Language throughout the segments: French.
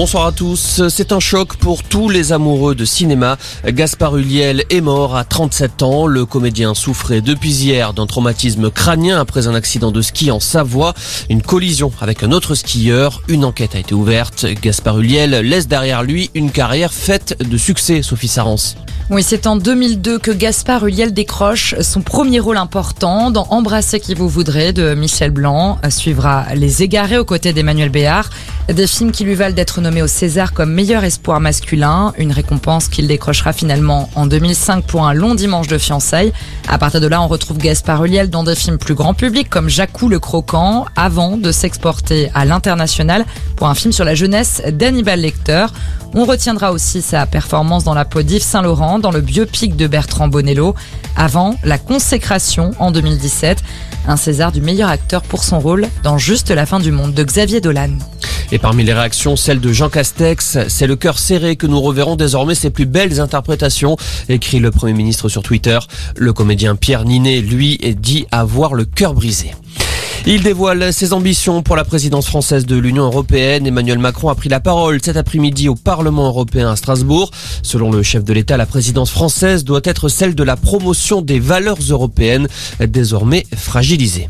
Bonsoir à tous. C'est un choc pour tous les amoureux de cinéma. Gaspard Huliel est mort à 37 ans. Le comédien souffrait depuis hier d'un traumatisme crânien après un accident de ski en Savoie. Une collision avec un autre skieur. Une enquête a été ouverte. Gaspard Huliel laisse derrière lui une carrière faite de succès, Sophie Sarance. Oui, c'est en 2002 que Gaspard Huliel décroche son premier rôle important dans Embrasser qui vous voudrez de Michel Blanc. Suivra Les Égarés aux côtés d'Emmanuel Béard. Des films qui lui valent d'être nommé au César comme meilleur espoir masculin. Une récompense qu'il décrochera finalement en 2005 pour un long dimanche de fiançailles. À partir de là, on retrouve Gaspard Huliel dans des films plus grand public comme Jacou le Croquant avant de s'exporter à l'international pour un film sur la jeunesse d'Hannibal Lecter. On retiendra aussi sa performance dans la peau d'Yves Saint-Laurent, dans le biopic de Bertrand Bonello, avant la consécration en 2017, un César du meilleur acteur pour son rôle dans Juste la fin du monde de Xavier Dolan. Et parmi les réactions, celle de Jean Castex, c'est le cœur serré que nous reverrons désormais ses plus belles interprétations, écrit le Premier ministre sur Twitter. Le comédien Pierre Ninet, lui, dit avoir le cœur brisé. Il dévoile ses ambitions pour la présidence française de l'Union européenne. Emmanuel Macron a pris la parole cet après-midi au Parlement européen à Strasbourg. Selon le chef de l'État, la présidence française doit être celle de la promotion des valeurs européennes, désormais fragilisées.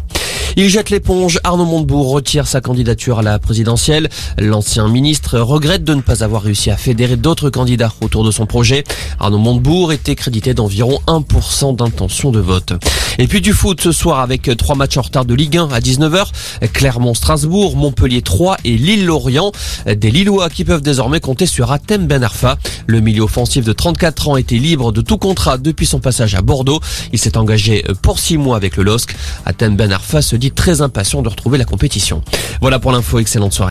Il jette l'éponge. Arnaud Montebourg retire sa candidature à la présidentielle. L'ancien ministre regrette de ne pas avoir réussi à fédérer d'autres candidats autour de son projet. Arnaud Montebourg était crédité d'environ 1% d'intention de vote. Et puis du foot ce soir avec trois matchs en retard de Ligue 1 à 19h. Clermont-Strasbourg, Montpellier 3 et Lille-Lorient. Des Lillois qui peuvent désormais compter sur Atem Ben Arfa. Le milieu offensif de 34 ans était libre de tout contrat depuis son passage à Bordeaux. Il s'est engagé pour six mois avec le LOSC. Atem Ben Arfa se dit très impatient de retrouver la compétition. Voilà pour l'info, excellente soirée.